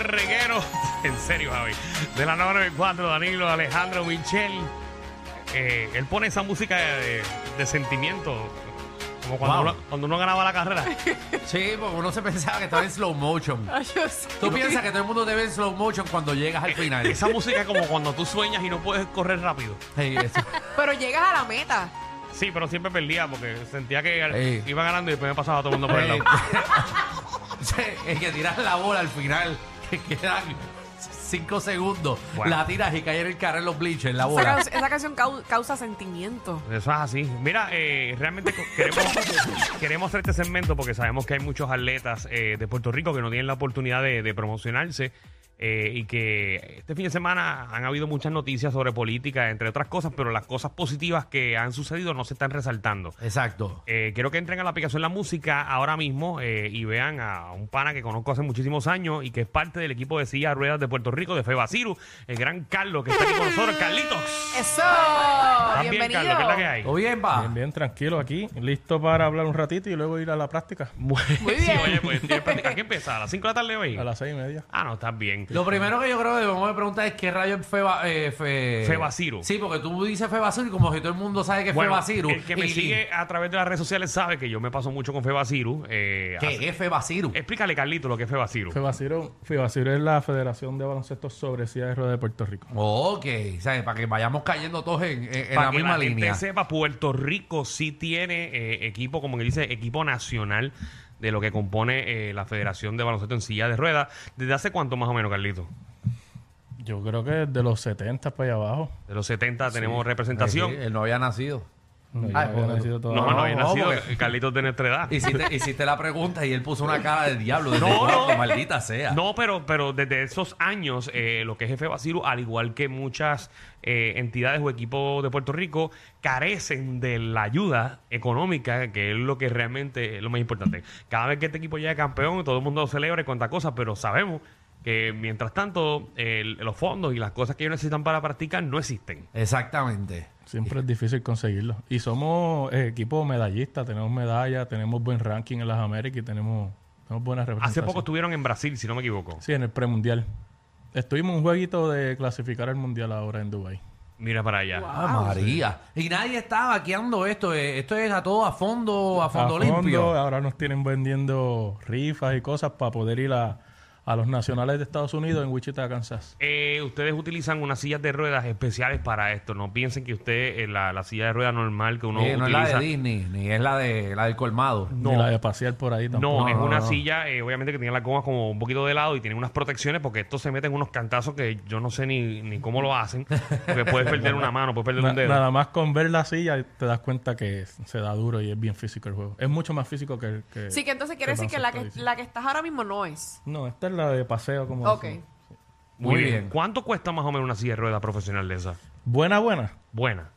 el reguero. En serio, Javi. De la 94, Danilo, Alejandro, Michel. Eh, él pone esa música de, de sentimiento. Como cuando, Wow. uno, cuando uno ganaba la carrera. Sí, porque uno se pensaba que estaba en slow motion. Ay, yo sé. Tú piensas que todo el mundo te ve en slow motion cuando llegas al final. Esa música es como cuando tú sueñas y no puedes correr rápido. Sí, eso. Pero llegas a la meta. Sí, pero siempre perdía porque sentía que iba ganando y después me pasaba todo el mundo por el lado. Sí, es que tiras la bola al final, que quedan cinco segundos. Bueno. La tiras y cae en el carro en los bleachers, la Esa, bola. can- esa canción cau- causa sentimiento. Eso es así. Mira, eh, realmente co- queremos, queremos hacer este segmento porque sabemos que hay muchos atletas eh, de Puerto Rico que no tienen la oportunidad de, de promocionarse eh, y que este fin de semana han habido muchas noticias sobre política, entre otras cosas, pero las cosas positivas que han sucedido no se están resaltando. Exacto. Eh, quiero que entren a la aplicación La Música ahora mismo eh, y vean a un pana que conozco hace muchísimos años y que es parte del equipo de silla ruedas de Puerto Rico, de Febasiru, el gran Carlos, que está aquí con nosotros. Carlitos. ¡Eso! ¿Estás bien, Bienvenido. Carlos? ¿Qué es la que hay? ¿Todo bien, va? Bien, bien, tranquilo aquí. Listo para hablar un ratito y luego ir a la práctica Muy, Muy sí, bien. oye, pues tienes práctica. ¿A qué empieza? ¿A las 5 de la tarde hoy? a las seis y media. Ah, no, estás bien. Lo primero que yo creo que debemos de preguntar es qué rayo es Feba, eh, fe... Sí, porque tú dices Febasiru y como si todo el mundo sabe que es Bueno, Febasiru. el que me Y- sigue a través de las redes sociales sabe que yo me paso mucho con Febasiru. Eh, hace- ¿Qué es Febasiru? Explícale, Carlito, lo que es Febasiru. FEBACIRO, FEBACIRO es la Federación de Baloncesto sobre Silla de Ruedas de Puerto Rico. Ok, ¿sabes? Para que vayamos cayendo todos en, en- en Para la que misma la gente línea. sepa, Puerto Rico sí tiene eh, equipo, como que dice, equipo nacional de lo que compone eh, la Federación de Baloncesto en Silla de Ruedas. ¿Desde hace cuánto más o menos, Carlito? Yo creo que desde los 70 para allá abajo. De los 70 tenemos representación. Sí, él no había nacido. No, Ay, había nacido No, todavía. no, había nacido. porque- Carlitos de nuestra edad. Hiciste, hiciste la pregunta y él puso una cara de diablo. Desde No, cuándo, no. maldita sea. No, pero, pero desde esos años, eh, lo que es Jefe Basiru, al igual que muchas eh, entidades o equipos de Puerto Rico, carecen de la ayuda económica, que es lo que realmente es lo más importante. Cada vez que este equipo llega campeón, todo el mundo lo celebra y cuenta cosas, pero sabemos que mientras tanto, el- los fondos y las cosas que ellos necesitan para practicar no existen. Exactamente. Siempre es difícil conseguirlo. Y somos eh, equipo medallista, tenemos medallas, tenemos buen ranking en las Américas y tenemos, tenemos buenas Hace representaciones. poco estuvieron en Brasil, si no me equivoco. Sí, en el premundial. Estuvimos en un jueguito de clasificar al mundial ahora en Dubai. Mira para allá. Ah, María. Y nadie está vaqueando esto. eh, Esto es a todo a fondo, a fondo limpio. ahora nos tienen vendiendo rifas y cosas para poder ir a, a los nacionales de Estados Unidos en Wichita, Kansas. Eh, ustedes utilizan unas sillas de ruedas especiales para esto. No piensen que usted, eh, la, la silla de ruedas normal que uno no es la de Disney, ni es la de la del colmado. No. Ni la de pasear por ahí tampoco. No, es no, una no. silla, eh, obviamente que tiene las gomas como un poquito de lado y tiene unas protecciones porque esto se mete en unos cantazos que yo no sé ni, ni cómo lo hacen. Porque puedes perder una mano, puedes perder Na- un dedo. nada más con ver la silla te das cuenta que se da duro y es bien físico el juego. Es mucho más físico que... el- que Sí, que entonces quiere que decir que la que, la que estás ahora mismo no es. No, esta es la de paseo como... Ok. decimos. Muy, Muy bien. bien. ¿Cuánto cuesta más o menos una silla de ruedas profesional de esa? Buena, buena. Buena.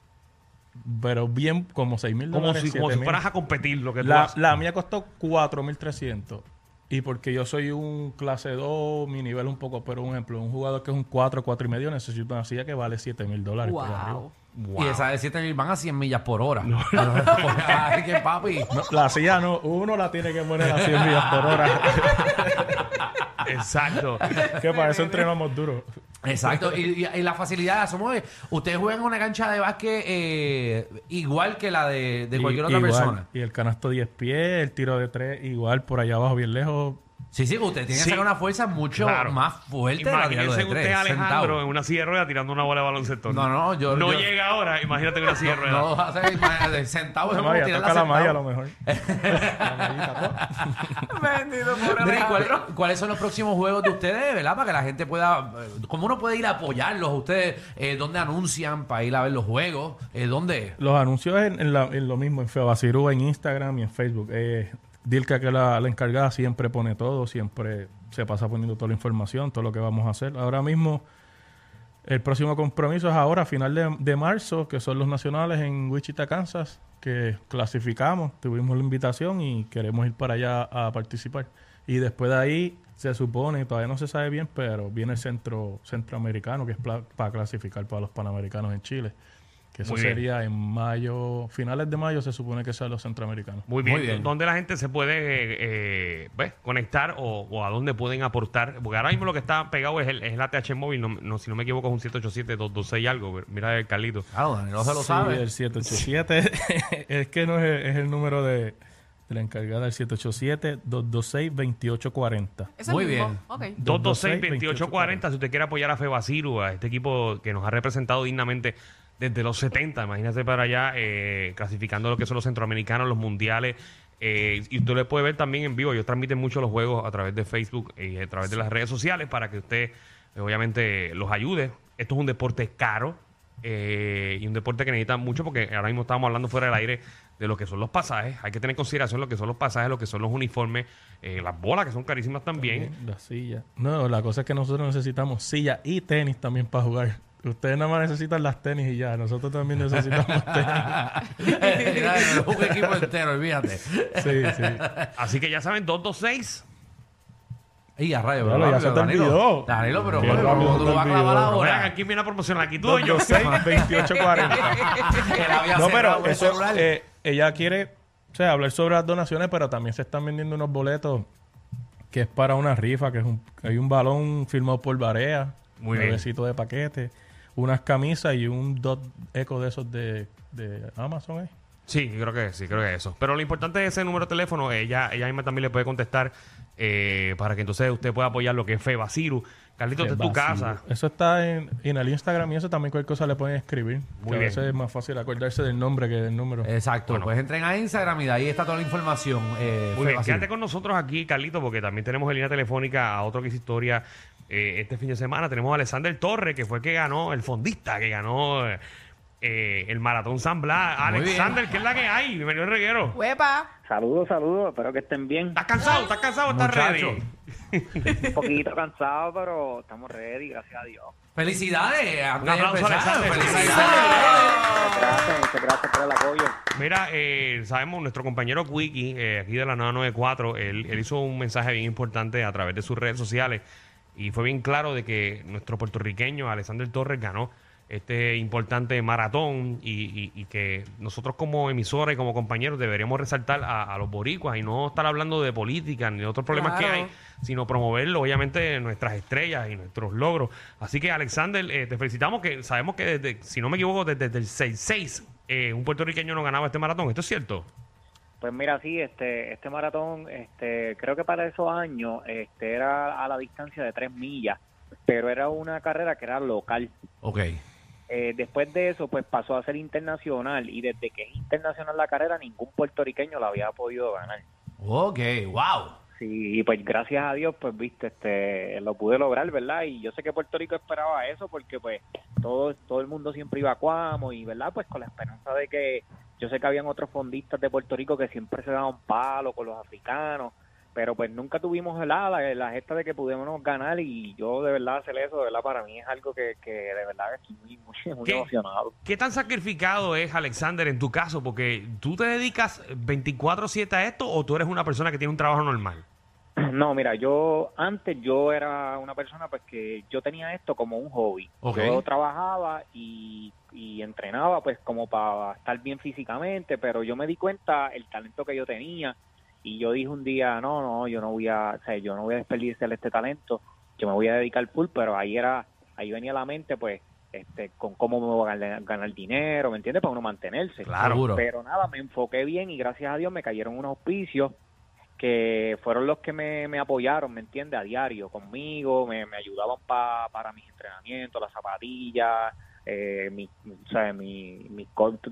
Pero bien como 6 mil Como dólares. si, como si 7,000. fueras a competir lo que tú La, haces. la mía costó 4.300. Y porque yo soy un clase 2, mi nivel un poco, pero un ejemplo, un jugador que es un 4, 4 y medio, necesita una silla que vale 7 mil dólares. por arriba. Wow. Wow. Y esas de 7 mil van a 100 millas por hora. Ay, que papi. No, la silla no, uno la tiene que poner a 100 millas por hora. Exacto. que para eso entrenamos duro. Exacto. Y, y- y la facilidad, somos, ustedes juegan en una cancha de básquet eh, igual que la de, de cualquier Y- otra igual, persona. Y el canasto 10 pies, el tiro de 3, igual por allá abajo, bien lejos. Sí, sí, ustedes tienen Sí. que sacar una fuerza mucho Claro. más fuerte de la Imagínense de usted, tres, Alejandro, sentado. en una silla de ruedas tirando una bola de baloncesto. No, no, yo- No yo- llega ahora, imagínate en una silla de ruedas. No, imagínate, sentado es La como malla, tirarla toca la sentado. malla a lo mejor. La mallita, po. Bendito, pobre Mira, ¿y cuál-. ¿Cuáles son los próximos juegos de ustedes, verdad? Para que la gente pueda... eh, ¿Cómo uno puede ir a apoyarlos? ¿Ustedes eh, dónde anuncian para ir a ver los juegos? Eh, ¿Dónde? Los anuncios en, en la- en lo mismo, en Feobacirú, en Instagram y en Facebook. Eh, Dilka, que la, la encargada, siempre pone todo, siempre se pasa poniendo toda la información, todo lo que vamos a hacer. Ahora mismo, el próximo compromiso es ahora, a final de, de marzo, que son los nacionales en Wichita, Kansas, que clasificamos, tuvimos la invitación y queremos ir para allá a participar. Y después de ahí, se supone, todavía no se sabe bien, pero viene el centro centroamericano, que es para clasificar para los panamericanos en Chile. Que eso Muy bien. sería en mayo, finales de mayo se supone que sean los centroamericanos. Muy bien. Muy bien. ¿Dónde la gente se puede eh, eh, pues, conectar o, o a dónde pueden aportar? Porque ahora mismo lo que está pegado es el, es el ATH móvil, no, no- si no me equivoco es un 787-226 algo. Mira el Carlito. Claro, Danilo se lo Sí, sabe. el 787 es que no es, el- es el número de, de la encargada, el 787-226-2840. Ese Muy bien. Ok. 226-2840. Si usted quiere apoyar a Febasiru, a este equipo que nos ha representado dignamente desde los 70, imagínate para allá, eh, clasificando lo que son los centroamericanos, los mundiales. eh, y usted le puede ver también en vivo. Ellos transmiten mucho los juegos a través de Facebook y a través de las redes sociales para que usted, eh, obviamente, los ayude. Esto es un deporte caro eh, y un deporte que necesita mucho porque ahora mismo estamos hablando fuera del aire de lo que son los pasajes. Hay que tener en consideración lo que son los pasajes, lo que son los uniformes, las bolas que son carísimas también. La silla. No, la cosa es que nosotros necesitamos silla y tenis también para jugar. Ustedes nada más necesitan las tenis y ya. Nosotros también necesitamos tenis. Mira, un equipo entero, olvídate. Sí, sí. Así que ya saben, 226. Y a rayo, Claro, ya se te Danilo. olvidó. Danilo, pero Qué bueno, rápido ¿cómo se tú te lo vas a clavar olvidó. Vean, ahora? aquí viene a promocionar, aquí tú y yo. 226-2840. Él había No, cerrado pero el eso, celular. eh, ella quiere o sea, hablar sobre las donaciones, pero también se están vendiendo unos boletos que es para una rifa, que es un, hay un balón firmado por Barea, Muy un bien. besito de paquete, unas camisas y un dot eco de esos de, de Amazon. ¿eh? Sí, creo que sí, creo que eso. Pero lo importante es ese número de teléfono. Ella, ella misma también le puede contestar eh, para que entonces usted pueda apoyar lo que es Febasiru. Carlito, esta es tu casa. Eso está en, en el Instagram y eso también cualquier cosa le pueden escribir. Muy que a bien. veces es más fácil acordarse del nombre que del número. Exacto, Bueno. pues entren a Instagram y de ahí está toda la información. Eh, Muy bien, quédate con nosotros aquí, Carlito, porque también tenemos en línea telefónica a otro que hizo historia eh, este fin de semana. Tenemos a Alexander Torres, que fue el que ganó, el fondista que ganó eh, eh, el Maratón San Blas. Muy. Alexander, ¿qué es la que hay? Bienvenido al reguero. Huepa. Saludos, saludos, espero que estén bien. ¿Estás cansado? ¿Estás cansado? ¿Estás Muchacho. ready? Un poquito cansado, pero estamos ready, gracias a Dios. Felicidades. Un aplauso, empezar. Alexander. Felicidades. Gracias, muchas gracias por el apoyo. Mira, eh, sabemos, nuestro compañero Quickie, eh, aquí de la 994, él, él hizo un mensaje bien importante a través de sus redes sociales y fue bien claro de que nuestro puertorriqueño Alexander Torres ganó este importante maratón y, y- y que nosotros como emisora y como compañeros deberíamos resaltar a, a los boricuas y no estar hablando de política ni de otros problemas que hay, sino promoverlo, obviamente, nuestras estrellas y nuestros logros. Así que, Alexander, eh, te felicitamos que sabemos que, desde, si no me equivoco, desde, desde el 6-6, eh, un puertorriqueño no ganaba este maratón. ¿Esto es cierto? Pues mira, sí, este, este maratón, este, creo que para esos años, este, era a la distancia de tres millas, pero era una carrera que era local. Ok. Eh, después de eso, pues pasó a ser internacional y desde que es internacional la carrera, ningún puertorriqueño la había podido ganar. Ok, wow. Sí, y pues gracias a Dios, pues viste, este, lo pude lograr, ¿verdad? Y yo sé que Puerto Rico esperaba eso porque pues todo, todo el mundo siempre iba a Cuamo y, ¿verdad? Pues con la esperanza de que yo sé que habían otros fondistas de Puerto Rico que siempre se daban palo con los africanos, pero pues nunca tuvimos ¿verdad? la, la gesta de que pudiéramos ganar y yo de verdad hacer eso, de verdad, para mí es algo que, que de verdad estoy muy, muy, muy ¿Qué? emocionado. ¿Qué tan sacrificado es, Alexander, en tu caso? Porque tú te dedicas 24-7 a esto o tú eres una persona que tiene un trabajo normal. No, mira, yo antes yo era una persona pues que yo tenía esto como un hobby. Ok. Yo trabajaba y, y entrenaba pues como para estar bien físicamente, pero yo me di cuenta el talento que yo tenía y yo dije un día, no, no, yo no voy a, o sea, yo no voy a desperdiciar este talento, yo me voy a dedicar full, pero ahí era, ahí venía la mente pues este con cómo me voy a ganar, ganar dinero, ¿me entiendes? Para uno mantenerse. Claro. Seguro. Pero nada, me enfoqué bien y gracias a Dios me cayeron unos auspicios que fueron los que me, apoyaron, ¿me entiendes? A diario conmigo, me, ayudaban pa- para mis entrenamientos, las zapatillas, eh, mi, mi,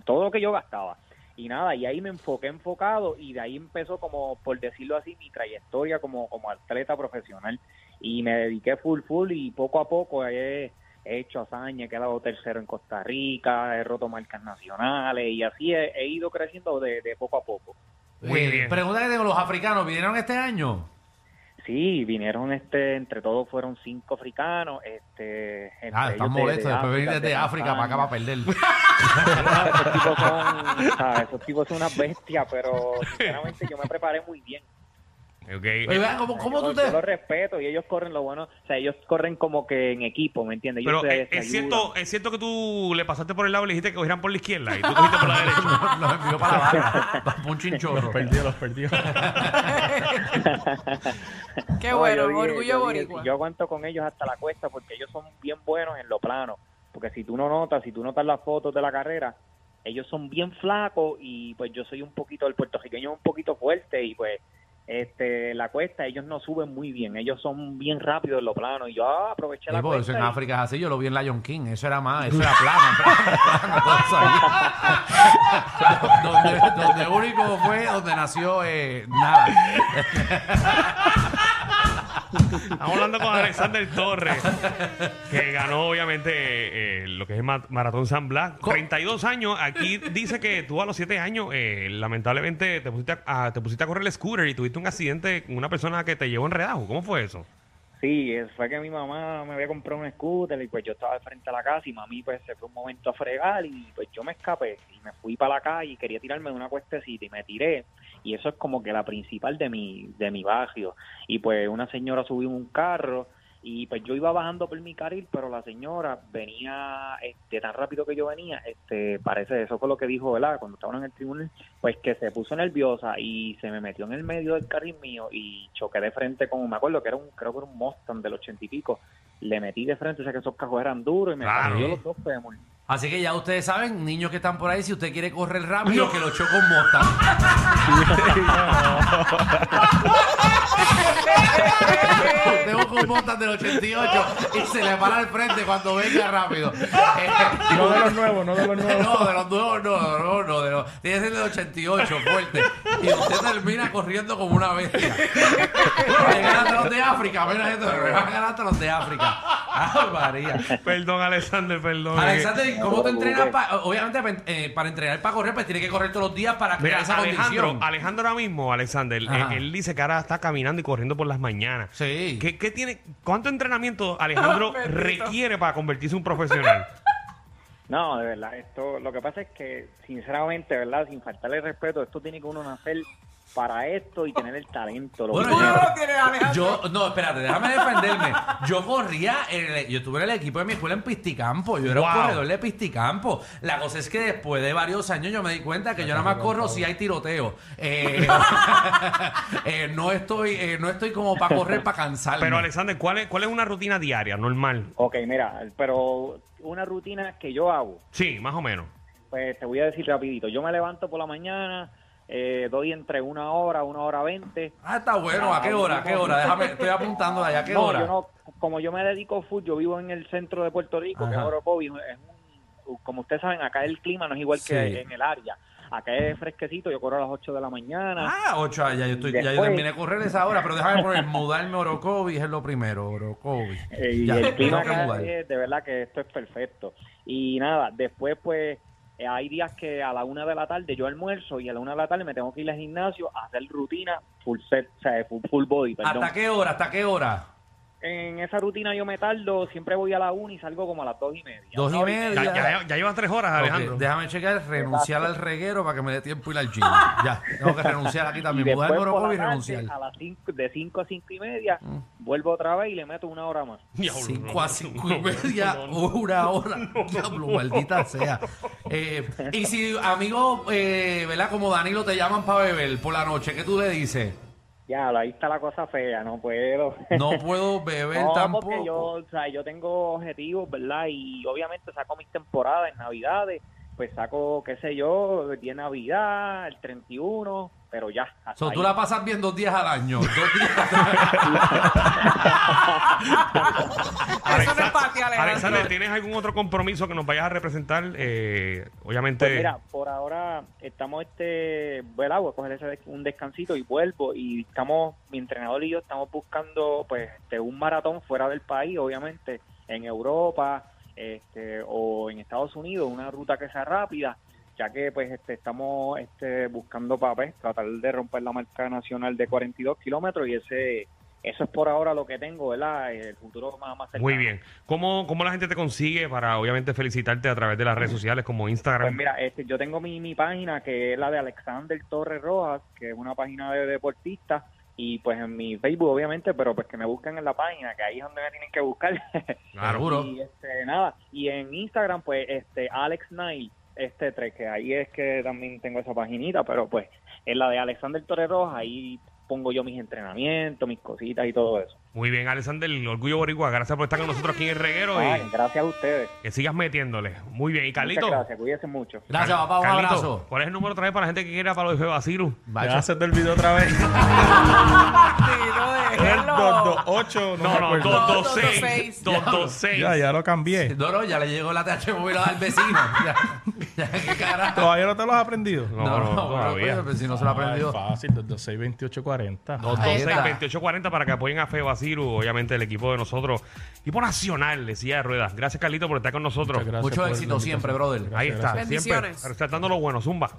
todo lo que yo gastaba. Y nada, y ahí me enfoqué enfocado y de ahí empezó como, por decirlo así, mi trayectoria como, como atleta profesional. Y me dediqué full, full y poco a poco he, he hecho hazaña, he quedado tercero en Costa Rica, he roto marcas nacionales y así he, ido creciendo de poco a poco. Muy Eh, bien. Pregunta que tengo, ¿los africanos vinieron este año? Sí, vinieron este, entre todos fueron cinco africanos, este, entre Ah, están molestos de después de venir desde de África para acá para perder. Esos tipos son, ¿sabes? esos tipos son unas bestias, pero sinceramente yo me preparé muy bien. Ok. Oye, vea, ¿cómo, cómo yo, tú te...? yo los respeto y ellos corren lo bueno, o sea, ellos corren como que en equipo, ¿me entiendes? Pero se- es, cierto, es cierto que tú le pasaste por el lado y le dijiste que cogieran por la izquierda y tú cogiste por la derecha. Los envió para la barra, un chinchorro. Los perdió, los perdió. Qué No, bueno, yo dije- orgullo yo boricua. si yo aguanto con ellos hasta la cuesta porque ellos son bien buenos en lo plano. Porque si tú no notas, si tú notas las fotos de la carrera, ellos son bien flacos y pues yo soy un poquito, el puertorriqueño es un poquito fuerte y pues este la cuesta ellos no suben muy bien, ellos son bien rápidos en lo plano y yo ah, aproveché Sí, la porque eso cuesta en y- África es así, yo lo vi en Lion King, eso era más, eso era plano, plano, donde, donde único fue donde nació eh, nada. Estamos hablando con Alexander Torres, que ganó obviamente eh, lo que es el ma- Maratón San Blas. Co- 32 años. Aquí dice que tú a los 7 años, eh, lamentablemente, te pusiste a, a- te pusiste a correr el scooter y tuviste un accidente con una persona que te llevó enredado. ¿Cómo fue eso? Sí, fue que mi mamá me había comprado un scooter y pues yo estaba de frente a la casa y mami pues se fue un momento a fregar y pues yo me escapé y me fui para la calle y quería tirarme de una cuestecita y me tiré. Y eso es como que la principal de mi de mi barrio. Y pues una señora subió un carro y pues yo iba bajando por mi carril pero la señora venía este tan rápido que yo venía este parece eso fue lo que dijo verdad cuando estaban en el tribunal pues que se puso nerviosa y se me metió en el medio del carril mío y choqué de frente con, me acuerdo que era un, creo que era un Mustang del ochenta y pico, le metí de frente, o sea que esos cajos eran duros y me Claro. los dos fémur. Así que ya ustedes saben, niños que están por ahí, si usted quiere correr rápido, que lo choque con mota. Busca un Mustang del 88 y se le para al frente cuando venga rápido. Eh, no de los nuevos, no de los nuevos. No, de los nuevos no, no, no, de los, tiene que ser del 88, fuerte. Y usted termina corriendo como una bestia. Llegan hasta los de África, mira esto, van hasta los de África. ¡Ah, María! Perdón, Alexander, perdón. Alexander, ¿y ¿cómo te entrenas? pa- obviamente, pa- eh, para entrenar para correr, pues tiene que correr todos los días para crear Mira, esa Alejandro, condición. Alejandro ahora mismo, Alexander, eh, él dice que ahora está caminando y corriendo por las mañanas. Sí. ¿Qué, qué tiene, ¿Cuánto entrenamiento Alejandro Bendito. requiere para convertirse en un profesional? No, de verdad, esto, lo que pasa es que, sinceramente, verdad, sin faltarle respeto, esto tiene que uno nacer para esto y tener el talento. Lo Bueno, que- Tú no yo- Alejandro. Yo, no, espérate, déjame defenderme. Yo corría, en el- yo estuve en el equipo de mi escuela en Pisticampo. Yo era un corredor de Pisticampo. La cosa es que después de varios años yo me di cuenta que yo nada más corro si hay tiroteo. Eh, eh, no estoy, eh, no estoy como para correr para cansarme. Pero Alexander, ¿cuál es, ¿cuál es una rutina diaria, normal? Ok, mira, pero una rutina que yo hago, Sí, más o menos. pues te voy a decir rapidito. Yo me levanto por la mañana, eh, doy entre una hora, una hora veinte. Ah, está bueno. ¿A qué hora? ¿A qué hora? Déjame, estoy apuntando allá. ¿A qué no, hora? yo no, como yo me dedico full, yo vivo en el centro de Puerto Rico, que es Ajá. Orocovi, es un, como ustedes saben, acá el clima no es igual Sí. que en el área. Acá es fresquecito, yo corro a las 8 de la mañana. Ah, ocho, ya yo, estoy, ya yo terminé de correr esa hora, pero déjame poner mudarme a Orocovi, es lo primero, Orocovi. Eh, y Ya, el clima acá es, de verdad que esto es perfecto. Y nada, después pues eh, hay días que a la una de la tarde yo almuerzo y a la una de la tarde me tengo que ir al gimnasio a hacer rutina full set, o sea, full, full body. ¿Hasta qué hora? ¿Hasta qué hora? En esa rutina yo me tardo, siempre voy a la una y salgo como a las dos y media. Dos y media. Ya, ya, ya llevas tres horas, Alejandro. Ok, déjame checar, renunciar al reguero para que me dé tiempo ir al gym. Ya, tengo que renunciar aquí Y también. a por Orocovi y renunciar. Mm. a las cinco, de 5 a 5 y media, vuelvo otra vez y le meto una hora más. Diablo, 5 no, a no, 5 no, y media, no, no. una hora. Diablo, maldita sea. Eh, y si amigos, eh, ¿verdad? Como Danilo te llaman para beber por la noche, ¿qué tú le dices? Ya, ahí está la cosa fea, no puedo. No puedo beber No, tampoco. porque yo, o sea, yo tengo objetivos, ¿verdad? Y obviamente saco mis temporadas en Navidades, pues saco, qué sé yo, el día de Navidad, el 31, pero ya. So, tú la pasas bien dos días al año. Dos días. Eso no es para ti, Alejandro. Alexander, ¿tienes algún otro compromiso que nos vayas a representar? Eh, obviamente. Pues mira, por ahora estamos, este, ¿verdad? Voy a coger un descansito y vuelvo. Y estamos, mi entrenador y yo estamos buscando, pues, este, un maratón fuera del país, obviamente, en Europa este, o en Estados Unidos, una ruta que sea rápida, ya que, pues, este, estamos este, buscando papel, tratar de romper la marca nacional de 42 kilómetros y ese. Eso es por ahora lo que tengo, ¿verdad? El futuro más, más cercano. Muy bien. ¿Cómo, ¿Cómo la gente te consigue para, obviamente, felicitarte a través de las redes sociales como Instagram? Pues mira, este, yo tengo mi, mi página que es la de Alexander Torres Rojas, que es una página de deportistas, y pues en mi Facebook obviamente, pero pues que me busquen en la página, que ahí es donde me tienen que buscar. Claro. Y este, nada, y en Instagram pues este Alex Knight, este tres, que ahí es que también tengo esa paginita, pero pues en la de Alexander Toreros ahí pongo yo mis entrenamientos, mis cositas y todo eso. Muy bien, Alexander, el orgullo boricua. Gracias por estar con nosotros aquí en el reguero Ay, y gracias a ustedes. que sigas metiéndole. Muy bien. Y Carlito. Muchas gracias, cuídense mucho. Gracias, papá. Un Carlito, abrazo. ¿Cuál es el número otra vez para la gente que quiera para los de Basilu? Ya se te olvidó otra vez. El déjelo. 228, no, No, me no, acuerdo. 226. 226. Ya, ya lo cambié. No, no, ya le llegó la TH móvil al vecino. ¿Todavía no te lo has aprendido? No, no, bueno, todavía. el vecino se lo Ah, aprendió. es fácil, 226, 2840. No, Ahí 26, está. 2840 para que apoyen a Fe Basilu, obviamente el equipo de nosotros, equipo nacional de silla de ruedas. Gracias, Carlito, por estar con nosotros. Mucho éxito siempre, brother. Ahí está, Bendiciones. siempre resaltando lo bueno, Zumba.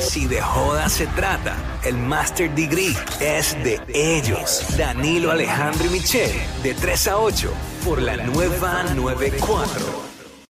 Si de joda se trata, el Master Degree es de ellos. Danilo Alejandro y Michelle, de 3 a 8, por la nueva 94.